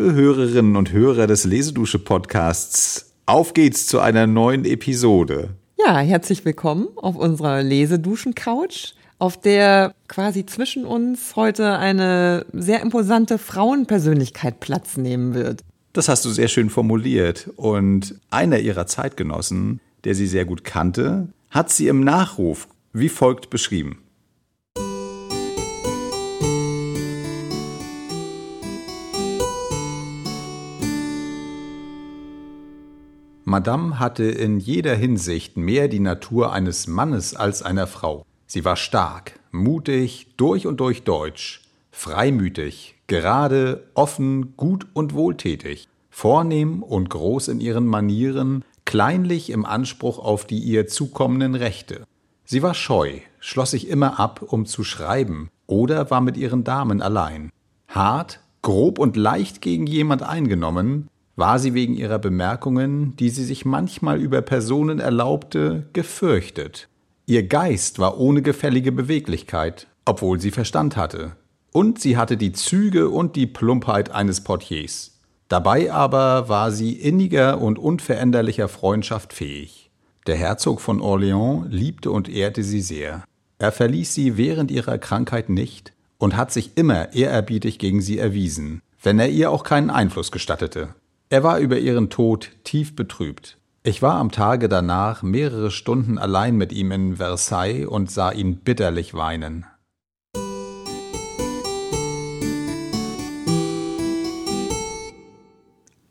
Liebe Hörerinnen und Hörer des Lesedusche Podcasts, auf geht's zu einer neuen Episode. Ja, herzlich willkommen auf unserer Leseduschen-Couch, auf der quasi zwischen uns heute eine sehr imposante Frauenpersönlichkeit Platz nehmen wird. Das hast du sehr schön formuliert. Und einer ihrer Zeitgenossen, der sie sehr gut kannte, hat sie im Nachruf wie folgt beschrieben. Madame hatte in jeder Hinsicht mehr die Natur eines Mannes als einer Frau. Sie war stark, mutig, durch und durch deutsch, freimütig, gerade, offen, gut und wohltätig, vornehm und groß in ihren Manieren, kleinlich im Anspruch auf die ihr zukommenden Rechte. Sie war scheu, schloss sich immer ab, um zu schreiben, oder war mit ihren Damen allein. Hart, grob und leicht gegen jemand eingenommen, war sie wegen ihrer Bemerkungen, die sie sich manchmal über Personen erlaubte, gefürchtet. Ihr Geist war ohne gefällige Beweglichkeit, obwohl sie Verstand hatte. Und sie hatte die Züge und die Plumpheit eines Portiers. Dabei aber war sie inniger und unveränderlicher Freundschaft fähig. Der Herzog von Orléans liebte und ehrte sie sehr. Er verließ sie während ihrer Krankheit nicht und hat sich immer ehrerbietig gegen sie erwiesen, wenn er ihr auch keinen Einfluss gestattete. Er war über ihren Tod tief betrübt. Ich war am Tage danach mehrere Stunden allein mit ihm in Versailles und sah ihn bitterlich weinen.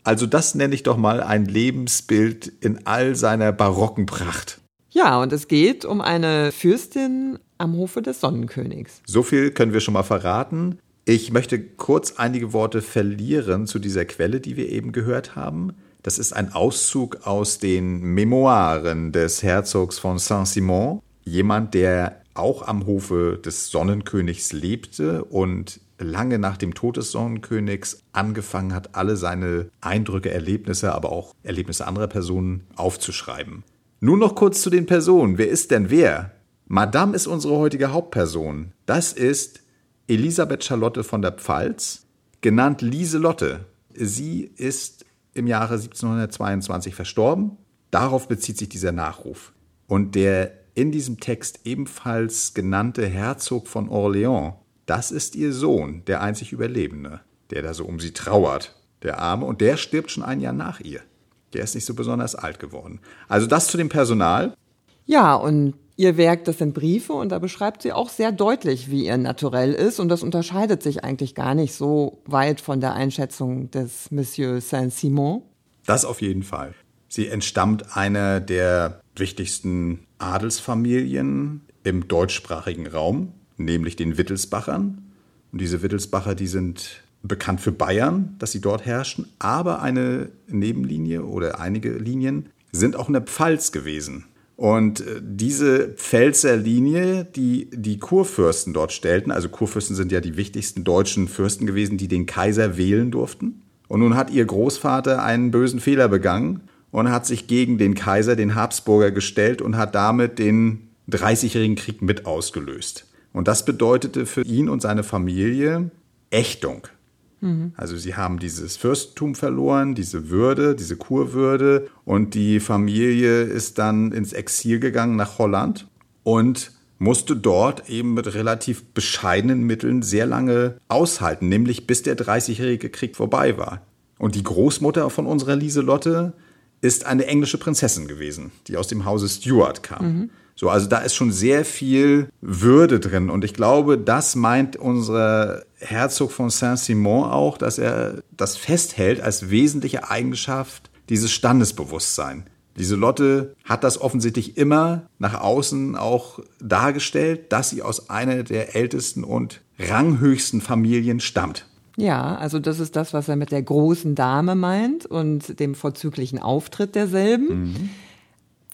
Also das nenne ich doch mal ein Lebensbild in all seiner barocken Pracht. Ja, und es geht um eine Fürstin am Hofe des Sonnenkönigs. So viel können wir schon mal verraten. Ich möchte kurz einige Worte verlieren zu dieser Quelle, die wir eben gehört haben. Das ist ein Auszug aus den Memoiren des Herzogs von Saint-Simon, jemand, der auch am Hofe des Sonnenkönigs lebte und lange nach dem Tod des Sonnenkönigs angefangen hat, alle seine Eindrücke, Erlebnisse, aber auch Erlebnisse anderer Personen aufzuschreiben. Nur noch kurz zu den Personen. Wer ist denn wer? Madame ist unsere heutige Hauptperson. Das ist Elisabeth Charlotte von der Pfalz, genannt Lieselotte. Sie ist im Jahre 1722 verstorben. Darauf bezieht sich dieser Nachruf. Und der in diesem Text ebenfalls genannte Herzog von Orléans, das ist ihr Sohn, der einzig Überlebende, der da so um sie trauert, der Arme, und der stirbt schon ein Jahr nach ihr. Der ist nicht so besonders alt geworden. Also das zu dem Personal. Ja, und Ihr Werk, das sind Briefe und da beschreibt sie auch sehr deutlich, wie ihr Naturell ist und das unterscheidet sich eigentlich gar nicht so weit von der Einschätzung des Monsieur Saint-Simon. Das auf jeden Fall. Sie entstammt einer der wichtigsten Adelsfamilien im deutschsprachigen Raum, nämlich den Wittelsbachern. Und diese Wittelsbacher, die sind bekannt für Bayern, dass sie dort herrschen, aber eine Nebenlinie oder einige Linien sind auch in der Pfalz gewesen. Und äh, diese Pfälzer Linie, die die Kurfürsten dort stellten, also Kurfürsten sind ja die wichtigsten deutschen Fürsten gewesen, die den Kaiser wählen durften. Und nun hat ihr Großvater einen bösen Fehler begangen und hat sich gegen den Kaiser, den Habsburger, gestellt und hat damit den Dreißigjährigen Krieg mit ausgelöst. Und das bedeutete für ihn und seine Familie Ächtung. Mhm. Also sie haben dieses Fürstentum verloren, diese Würde, diese Kurwürde und die Familie ist dann ins Exil gegangen nach Holland und musste dort eben mit relativ bescheidenen Mitteln sehr lange aushalten, nämlich bis der Dreißigjährige Krieg vorbei war. Und die Großmutter von unserer Lieselotte ist eine englische Prinzessin gewesen, die aus dem Hause Stuart kam. Mhm. So, also da ist schon sehr viel Würde drin. Und ich glaube, das meint unser Herzog von Saint-Simon auch, dass er das festhält als wesentliche Eigenschaft dieses Standesbewusstsein. Diese Lotte hat das offensichtlich immer nach außen auch dargestellt, dass sie aus einer der ältesten und ranghöchsten Familien stammt. Ja, also das ist das, was er mit der großen Dame meint und dem vorzüglichen Auftritt derselben. Mhm.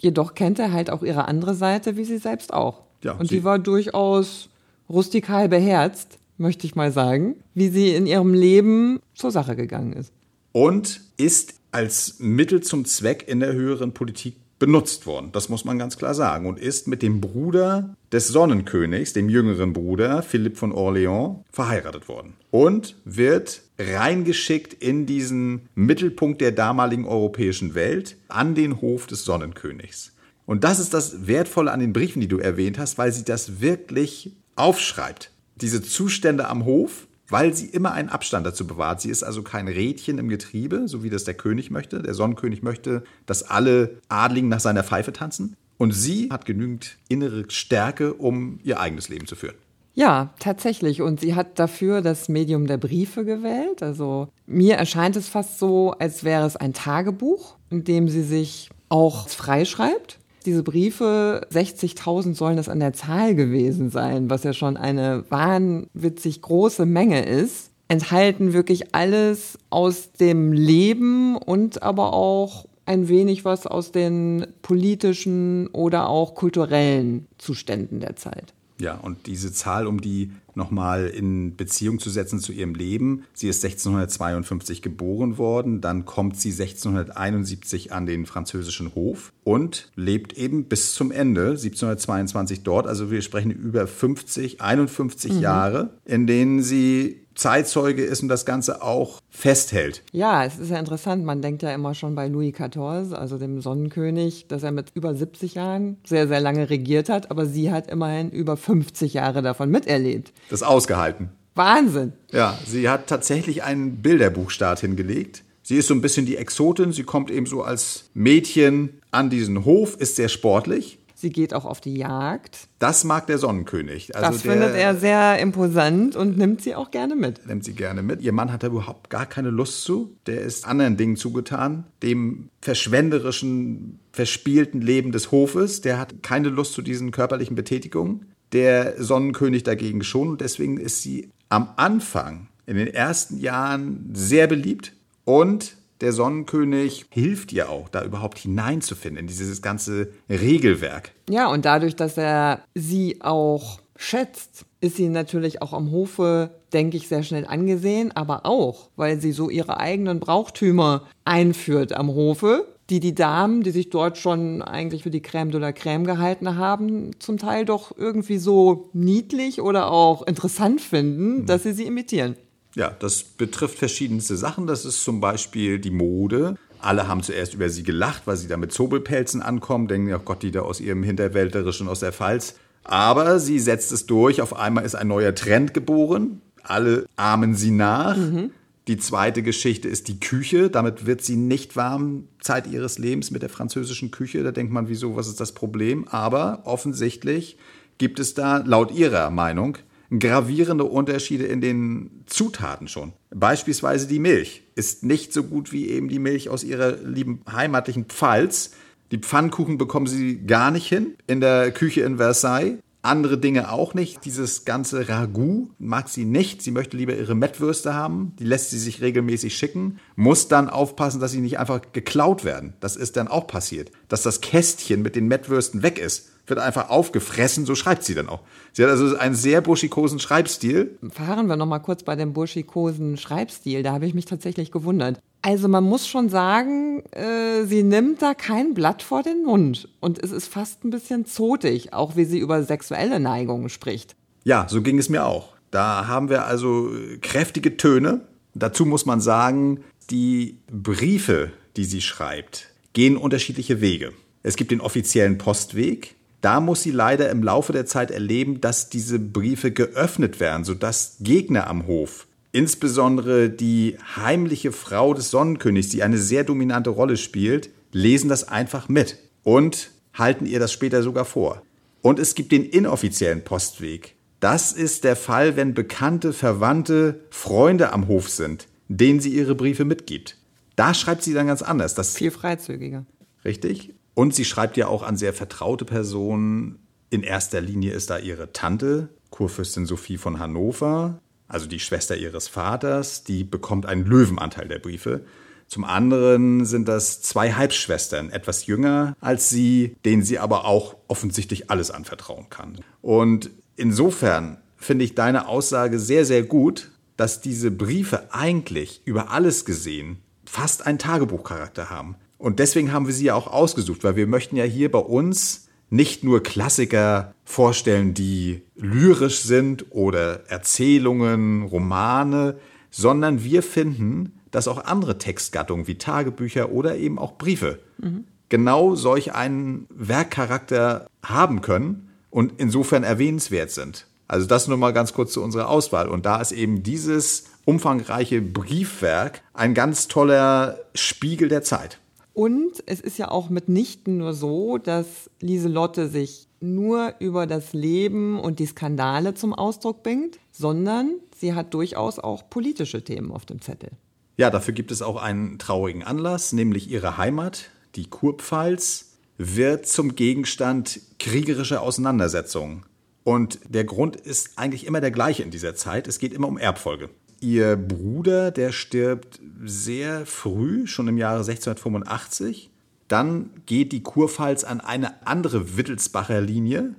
Jedoch kennt er halt auch ihre andere Seite, wie sie selbst auch. Ja, und sie war durchaus rustikal beherzt, möchte ich mal sagen, wie sie in ihrem Leben zur Sache gegangen ist. Und ist als Mittel zum Zweck in der höheren Politik benutzt worden, das muss man ganz klar sagen, und ist mit dem Bruder des Sonnenkönigs, dem jüngeren Bruder Philipp von Orléans, verheiratet worden und wird reingeschickt in diesen Mittelpunkt der damaligen europäischen Welt an den Hof des Sonnenkönigs. Und das ist das Wertvolle an den Briefen, die du erwähnt hast, weil sie das wirklich aufschreibt. Diese Zustände am Hof, weil sie immer einen Abstand dazu bewahrt. Sie ist also kein Rädchen im Getriebe, so wie das der König möchte. Der Sonnenkönig möchte, dass alle Adligen nach seiner Pfeife tanzen. Und sie hat genügend innere Stärke, um ihr eigenes Leben zu führen. Ja, tatsächlich. Und sie hat dafür das Medium der Briefe gewählt. Also mir erscheint es fast so, als wäre es ein Tagebuch, in dem sie sich auch freischreibt diese Briefe, 60.000 sollen es an der Zahl gewesen sein, was ja schon eine wahnwitzig große Menge ist, enthalten wirklich alles aus dem Leben und aber auch ein wenig was aus den politischen oder auch kulturellen Zuständen der Zeit. Ja, und diese Zahl, um die nochmal in Beziehung zu setzen zu ihrem Leben. Sie ist 1652 geboren worden, dann kommt sie 1671 an den französischen Hof und lebt eben bis zum Ende, 1722 dort. Also wir sprechen über 50, 51 mhm. Jahre, in denen sie Zeitzeuge ist und das Ganze auch festhält. Ja, es ist ja interessant. Man denkt ja immer schon bei Louis XIV, also dem Sonnenkönig, dass er mit über 70 Jahren sehr, sehr lange regiert hat, aber sie hat immerhin über 50 Jahre davon miterlebt. Das ausgehalten. Wahnsinn. Ja, sie hat tatsächlich einen Bilderbuchstart hingelegt. Sie ist so ein bisschen die Exotin. Sie kommt eben so als Mädchen an diesen Hof, ist sehr sportlich Sie geht auch auf die Jagd. Das mag der Sonnenkönig. Also das der, findet er sehr imposant und nimmt sie auch gerne mit. Nimmt sie gerne mit. Ihr Mann hat da überhaupt gar keine Lust zu. Der ist anderen Dingen zugetan. Dem verschwenderischen, verspielten Leben des Hofes. Der hat keine Lust zu diesen körperlichen Betätigungen. Der Sonnenkönig dagegen schon. Und deswegen ist sie am Anfang, in den ersten Jahren, sehr beliebt. Und der Sonnenkönig hilft ihr auch, da überhaupt hineinzufinden, in dieses ganze Regelwerk. Ja, und dadurch, dass er sie auch schätzt, ist sie natürlich auch am Hofe, denke ich, sehr schnell angesehen, aber auch, weil sie so ihre eigenen Brauchtümer einführt am Hofe, die die Damen, die sich dort schon eigentlich für die Crème de la Crème gehalten haben, zum Teil doch irgendwie so niedlich oder auch interessant finden, dass sie sie imitieren. Ja, das betrifft verschiedenste Sachen. Das ist zum Beispiel die Mode. Alle haben zuerst über sie gelacht, weil sie da mit Zobelpelzen ankommen, denken, oh Gott, die da aus ihrem Hinterwälterischen aus der Pfalz. Aber sie setzt es durch. Auf einmal ist ein neuer Trend geboren. Alle ahmen sie nach. Mhm. Die zweite Geschichte ist die Küche. Damit wird sie nicht warm Zeit ihres Lebens mit der französischen Küche. Da denkt man, wieso, was ist das Problem? Aber offensichtlich gibt es da laut ihrer Meinung gravierende Unterschiede in den Zutaten schon. Beispielsweise die Milch ist nicht so gut wie eben die Milch aus ihrer lieben heimatlichen Pfalz. Die Pfannkuchen bekommen sie gar nicht hin in der Küche in Versailles. Andere Dinge auch nicht. Dieses ganze Ragout mag sie nicht. Sie möchte lieber ihre Mettwürste haben. Die lässt sie sich regelmäßig schicken. Muss dann aufpassen, dass sie nicht einfach geklaut werden. Das ist dann auch passiert. Dass das Kästchen mit den Mettwürsten weg ist wird einfach aufgefressen, so schreibt sie dann auch. Sie hat also einen sehr burschikosen Schreibstil. Fahren wir noch mal kurz bei dem burschikosen Schreibstil, da habe ich mich tatsächlich gewundert. Also man muss schon sagen, äh, sie nimmt da kein Blatt vor den Mund und es ist fast ein bisschen zotig, auch wie sie über sexuelle Neigungen spricht. Ja, so ging es mir auch. Da haben wir also kräftige Töne. Dazu muss man sagen, die Briefe, die sie schreibt, gehen unterschiedliche Wege. Es gibt den offiziellen Postweg, da muss sie leider im Laufe der Zeit erleben, dass diese Briefe geöffnet werden, sodass Gegner am Hof, insbesondere die heimliche Frau des Sonnenkönigs, die eine sehr dominante Rolle spielt, lesen das einfach mit und halten ihr das später sogar vor. Und es gibt den inoffiziellen Postweg. Das ist der Fall, wenn bekannte, verwandte, Freunde am Hof sind, denen sie ihre Briefe mitgibt. Da schreibt sie dann ganz anders. Das Viel freizügiger. Richtig. Und sie schreibt ja auch an sehr vertraute Personen. In erster Linie ist da ihre Tante, Kurfürstin Sophie von Hannover, also die Schwester ihres Vaters, die bekommt einen Löwenanteil der Briefe. Zum anderen sind das zwei Halbschwestern, etwas jünger als sie, denen sie aber auch offensichtlich alles anvertrauen kann. Und insofern finde ich deine Aussage sehr, sehr gut, dass diese Briefe eigentlich über alles gesehen fast einen Tagebuchcharakter haben. Und deswegen haben wir sie ja auch ausgesucht, weil wir möchten ja hier bei uns nicht nur Klassiker vorstellen, die lyrisch sind oder Erzählungen, Romane, sondern wir finden, dass auch andere Textgattungen wie Tagebücher oder eben auch Briefe mhm. genau solch einen Werkcharakter haben können und insofern erwähnenswert sind. Also das nur mal ganz kurz zu unserer Auswahl. Und da ist eben dieses umfangreiche Briefwerk ein ganz toller Spiegel der Zeit. Und es ist ja auch mitnichten nur so, dass Lieselotte sich nur über das Leben und die Skandale zum Ausdruck bringt, sondern sie hat durchaus auch politische Themen auf dem Zettel. Ja, dafür gibt es auch einen traurigen Anlass, nämlich ihre Heimat, die Kurpfalz, wird zum Gegenstand kriegerischer Auseinandersetzungen. Und der Grund ist eigentlich immer der gleiche in dieser Zeit. Es geht immer um Erbfolge. Ihr Bruder, der stirbt sehr früh, schon im Jahre 1685. Dann geht die Kurpfalz an eine andere Wittelsbacher Linie.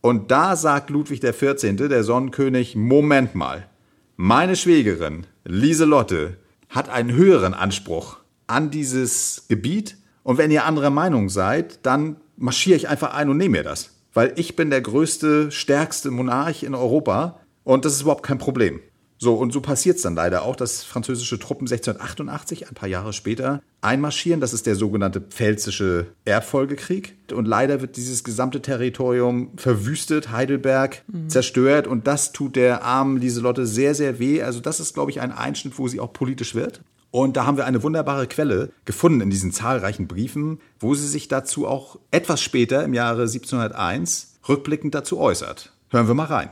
Und da sagt Ludwig XIV., der Sonnenkönig, Moment mal, meine Schwägerin, Lieselotte, hat einen höheren Anspruch an dieses Gebiet. Und wenn ihr anderer Meinung seid, dann marschiere ich einfach ein und nehme mir das. Weil ich bin der größte, stärkste Monarch in Europa und das ist überhaupt kein Problem. So, und so passiert es dann leider auch, dass französische Truppen 1688, ein paar Jahre später, einmarschieren. Das ist der sogenannte Pfälzische Erbfolgekrieg. Und leider wird dieses gesamte Territorium verwüstet, Heidelberg mhm. zerstört. Und das tut der armen Lieselotte sehr, sehr weh. Also das ist, glaube ich, ein Einschnitt, wo sie auch politisch wird. Und da haben wir eine wunderbare Quelle gefunden in diesen zahlreichen Briefen, wo sie sich dazu auch etwas später, im Jahre 1701, rückblickend dazu äußert. Hören wir mal rein.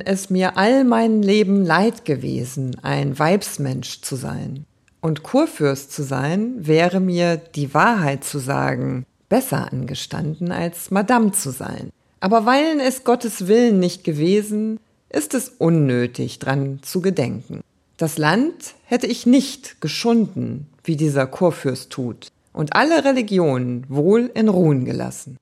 Es mir all mein Leben leid gewesen, ein Weibsmensch zu sein. Und Kurfürst zu sein, wäre mir, die Wahrheit zu sagen, besser angestanden, als Madame zu sein. Aber weilen es Gottes Willen nicht gewesen, ist es unnötig, dran zu gedenken. Das Land hätte ich nicht geschunden, wie dieser Kurfürst tut, und alle Religionen wohl in Ruhen gelassen.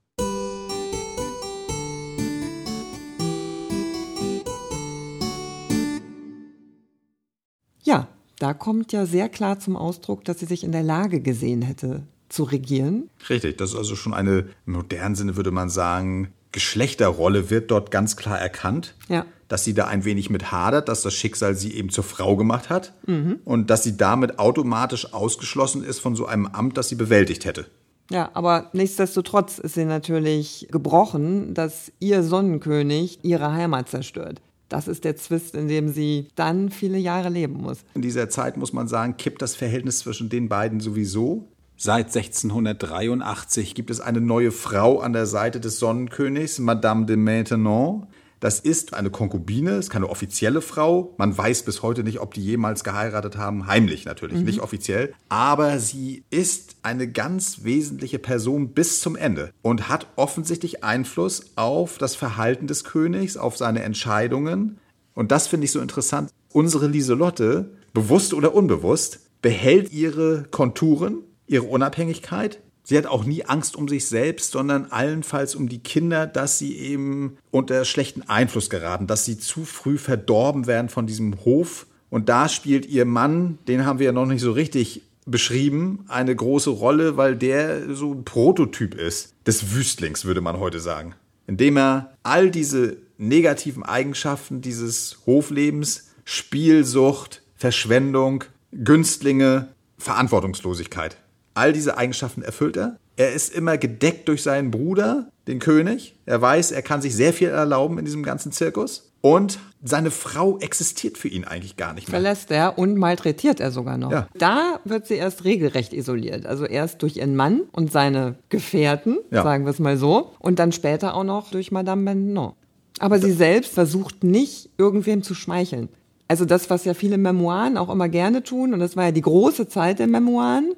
Da kommt ja sehr klar zum Ausdruck, dass sie sich in der Lage gesehen hätte, zu regieren. Richtig, das ist also schon eine, im modernen Sinne würde man sagen, Geschlechterrolle wird dort ganz klar erkannt. Ja. Dass sie da ein wenig mit hadert, dass das Schicksal sie eben zur Frau gemacht hat mhm. und dass sie damit automatisch ausgeschlossen ist von so einem Amt, das sie bewältigt hätte. Ja, aber nichtsdestotrotz ist sie natürlich gebrochen, dass ihr Sonnenkönig ihre Heimat zerstört. Das ist der Zwist, in dem sie dann viele Jahre leben muss. In dieser Zeit muss man sagen, kippt das Verhältnis zwischen den beiden sowieso. Seit 1683 gibt es eine neue Frau an der Seite des Sonnenkönigs, Madame de Maintenon. Das ist eine Konkubine, ist keine offizielle Frau. Man weiß bis heute nicht, ob die jemals geheiratet haben. Heimlich natürlich, mhm. nicht offiziell. Aber sie ist eine ganz wesentliche Person bis zum Ende und hat offensichtlich Einfluss auf das Verhalten des Königs, auf seine Entscheidungen. Und das finde ich so interessant. Unsere Lieselotte, bewusst oder unbewusst, behält ihre Konturen, ihre Unabhängigkeit, Sie hat auch nie Angst um sich selbst, sondern allenfalls um die Kinder, dass sie eben unter schlechten Einfluss geraten, dass sie zu früh verdorben werden von diesem Hof. Und da spielt ihr Mann, den haben wir ja noch nicht so richtig beschrieben, eine große Rolle, weil der so ein Prototyp ist des Wüstlings, würde man heute sagen. Indem er all diese negativen Eigenschaften dieses Hoflebens, Spielsucht, Verschwendung, Günstlinge, Verantwortungslosigkeit All diese Eigenschaften erfüllt er. Er ist immer gedeckt durch seinen Bruder, den König. Er weiß, er kann sich sehr viel erlauben in diesem ganzen Zirkus. Und seine Frau existiert für ihn eigentlich gar nicht mehr. Verlässt er und malträtiert er sogar noch. Ja. Da wird sie erst regelrecht isoliert. Also erst durch ihren Mann und seine Gefährten, ja. sagen wir es mal so. Und dann später auch noch durch Madame Bennon. Aber sie selbst versucht nicht, irgendwem zu schmeicheln. Also das, was ja viele Memoiren auch immer gerne tun, und das war ja die große Zeit der Memoiren,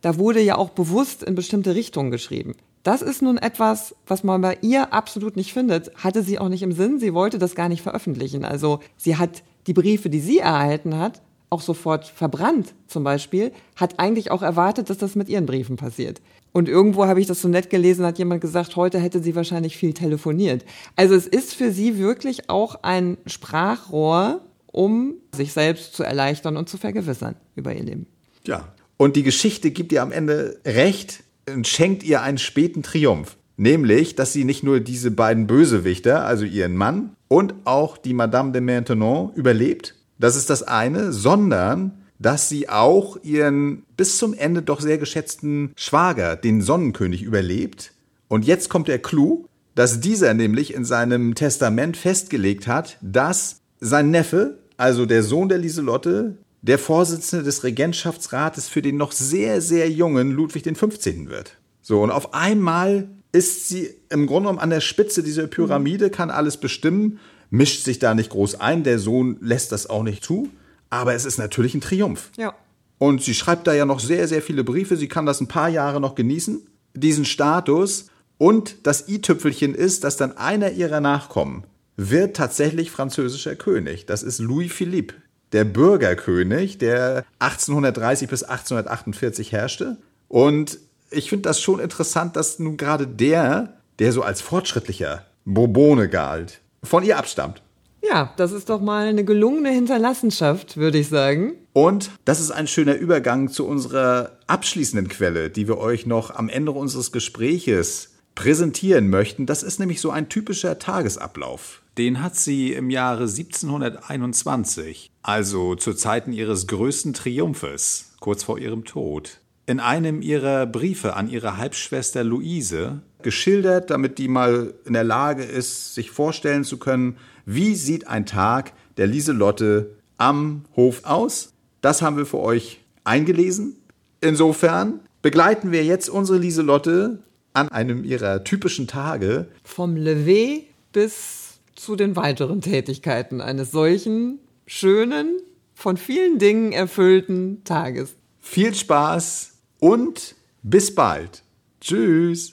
da wurde ja auch bewusst in bestimmte Richtungen geschrieben. Das ist nun etwas, was man bei ihr absolut nicht findet. Hatte sie auch nicht im Sinn. Sie wollte das gar nicht veröffentlichen. Also sie hat die Briefe, die sie erhalten hat, auch sofort verbrannt zum Beispiel, hat eigentlich auch erwartet, dass das mit ihren Briefen passiert. Und irgendwo habe ich das so nett gelesen, hat jemand gesagt, heute hätte sie wahrscheinlich viel telefoniert. Also es ist für sie wirklich auch ein Sprachrohr, um sich selbst zu erleichtern und zu vergewissern über ihr Leben. Ja. Und die Geschichte gibt ihr am Ende recht und schenkt ihr einen späten Triumph. Nämlich, dass sie nicht nur diese beiden Bösewichter, also ihren Mann und auch die Madame de Maintenon überlebt. Das ist das eine, sondern dass sie auch ihren bis zum Ende doch sehr geschätzten Schwager, den Sonnenkönig, überlebt. Und jetzt kommt der Clou, dass dieser nämlich in seinem Testament festgelegt hat, dass sein Neffe, also der Sohn der Lieselotte, der Vorsitzende des Regentschaftsrates für den noch sehr, sehr jungen Ludwig XV. wird. So, und auf einmal ist sie im Grunde genommen an der Spitze dieser Pyramide, kann alles bestimmen, mischt sich da nicht groß ein, der Sohn lässt das auch nicht zu, aber es ist natürlich ein Triumph. Ja. Und sie schreibt da ja noch sehr, sehr viele Briefe, sie kann das ein paar Jahre noch genießen, diesen Status. Und das i-Tüpfelchen ist, dass dann einer ihrer Nachkommen wird tatsächlich französischer König. Das ist Louis Philippe, der Bürgerkönig, der 1830 bis 1848 herrschte. Und ich finde das schon interessant, dass nun gerade der, der so als fortschrittlicher Bourbone galt, von ihr abstammt. Ja, das ist doch mal eine gelungene Hinterlassenschaft, würde ich sagen. Und das ist ein schöner Übergang zu unserer abschließenden Quelle, die wir euch noch am Ende unseres Gespräches präsentieren möchten. Das ist nämlich so ein typischer Tagesablauf. Den hat sie im Jahre 1721, also zu Zeiten ihres größten Triumphes, kurz vor ihrem Tod, in einem ihrer Briefe an ihre Halbschwester Luise geschildert, damit die mal in der Lage ist, sich vorstellen zu können, wie sieht ein Tag der Lieselotte am Hof aus. Das haben wir für euch eingelesen. Insofern begleiten wir jetzt unsere Lieselotte an einem ihrer typischen Tage. Vom Lever bis zu den weiteren Tätigkeiten eines solchen schönen, von vielen Dingen erfüllten Tages. Viel Spaß und bis bald. Tschüss.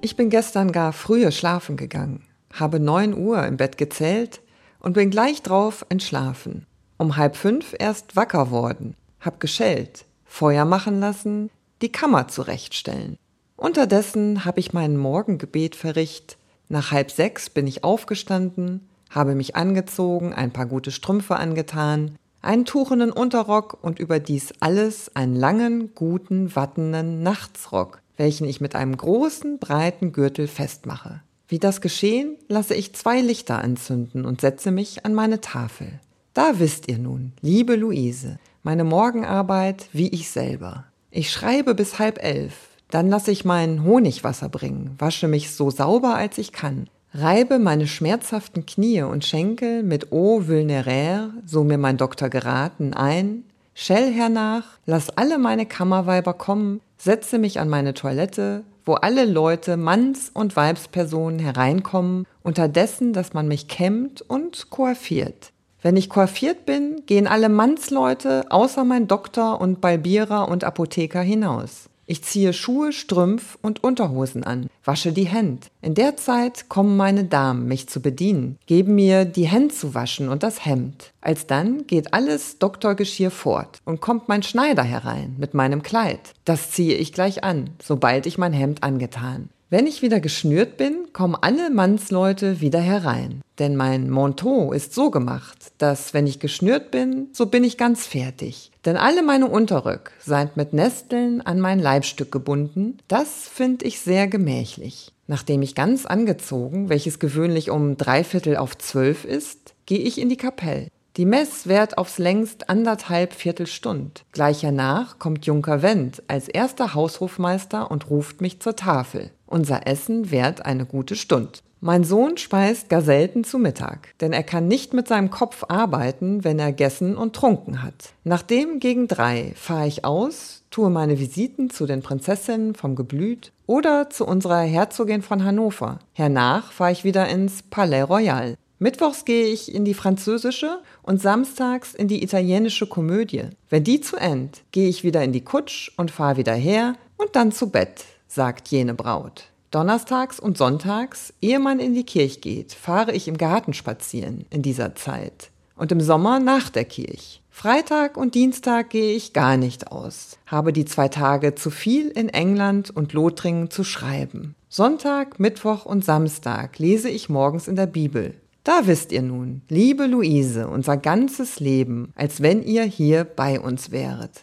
Ich bin gestern gar früher schlafen gegangen, habe neun Uhr im Bett gezählt und bin gleich drauf entschlafen. Um halb fünf erst wacker worden, hab geschellt, Feuer machen lassen, die Kammer zurechtstellen. Unterdessen hab ich mein Morgengebet verricht, nach halb sechs bin ich aufgestanden, habe mich angezogen, ein paar gute Strümpfe angetan, einen tuchenen Unterrock und überdies alles einen langen, guten, wattenen Nachtsrock, welchen ich mit einem großen, breiten Gürtel festmache. Wie das geschehen, lasse ich zwei Lichter anzünden und setze mich an meine Tafel. Da wisst ihr nun, liebe Luise, meine Morgenarbeit wie ich selber. Ich schreibe bis halb elf, dann lasse ich mein Honigwasser bringen, wasche mich so sauber als ich kann, reibe meine schmerzhaften Knie und Schenkel mit Eau vulnéraire, so mir mein Doktor geraten, ein, schell hernach, lass alle meine Kammerweiber kommen, setze mich an meine Toilette, wo alle Leute, Manns- und Weibspersonen hereinkommen, unterdessen, dass man mich kämmt und koiffiert. Wenn ich koiffiert bin, gehen alle Mannsleute außer mein Doktor und Balbierer und Apotheker hinaus. Ich ziehe Schuhe, Strümpf und Unterhosen an, wasche die Hände. In der Zeit kommen meine Damen, mich zu bedienen, geben mir die Hände zu waschen und das Hemd. Alsdann geht alles Doktorgeschirr fort und kommt mein Schneider herein mit meinem Kleid. Das ziehe ich gleich an, sobald ich mein Hemd angetan. Wenn ich wieder geschnürt bin, kommen alle Mannsleute wieder herein. Denn mein Manteau ist so gemacht, dass wenn ich geschnürt bin, so bin ich ganz fertig. Denn alle meine Unterrück seid mit Nesteln an mein Leibstück gebunden. Das finde ich sehr gemächlich. Nachdem ich ganz angezogen, welches gewöhnlich um dreiviertel auf zwölf ist, gehe ich in die Kapelle. Die Mess währt aufs längst anderthalb Viertelstund. Gleich hernach kommt Junker Wendt als erster Haushofmeister und ruft mich zur Tafel. Unser Essen währt eine gute Stund. Mein Sohn speist gar selten zu Mittag, denn er kann nicht mit seinem Kopf arbeiten, wenn er gessen und trunken hat. Nachdem gegen drei fahre ich aus, tue meine Visiten zu den Prinzessinnen vom Geblüt oder zu unserer Herzogin von Hannover. Hernach fahre ich wieder ins Palais Royal. Mittwochs gehe ich in die französische und samstags in die italienische Komödie. Wenn die zu end, gehe ich wieder in die Kutsch und fahre wieder her und dann zu Bett, sagt jene Braut. Donnerstags und sonntags, ehe man in die Kirche geht, fahre ich im Garten spazieren in dieser Zeit. Und im Sommer nach der Kirche. Freitag und Dienstag gehe ich gar nicht aus, habe die zwei Tage zu viel in England und Lothringen zu schreiben. Sonntag, Mittwoch und Samstag lese ich morgens in der Bibel. Da wisst ihr nun, liebe Luise, unser ganzes Leben, als wenn ihr hier bei uns wäret.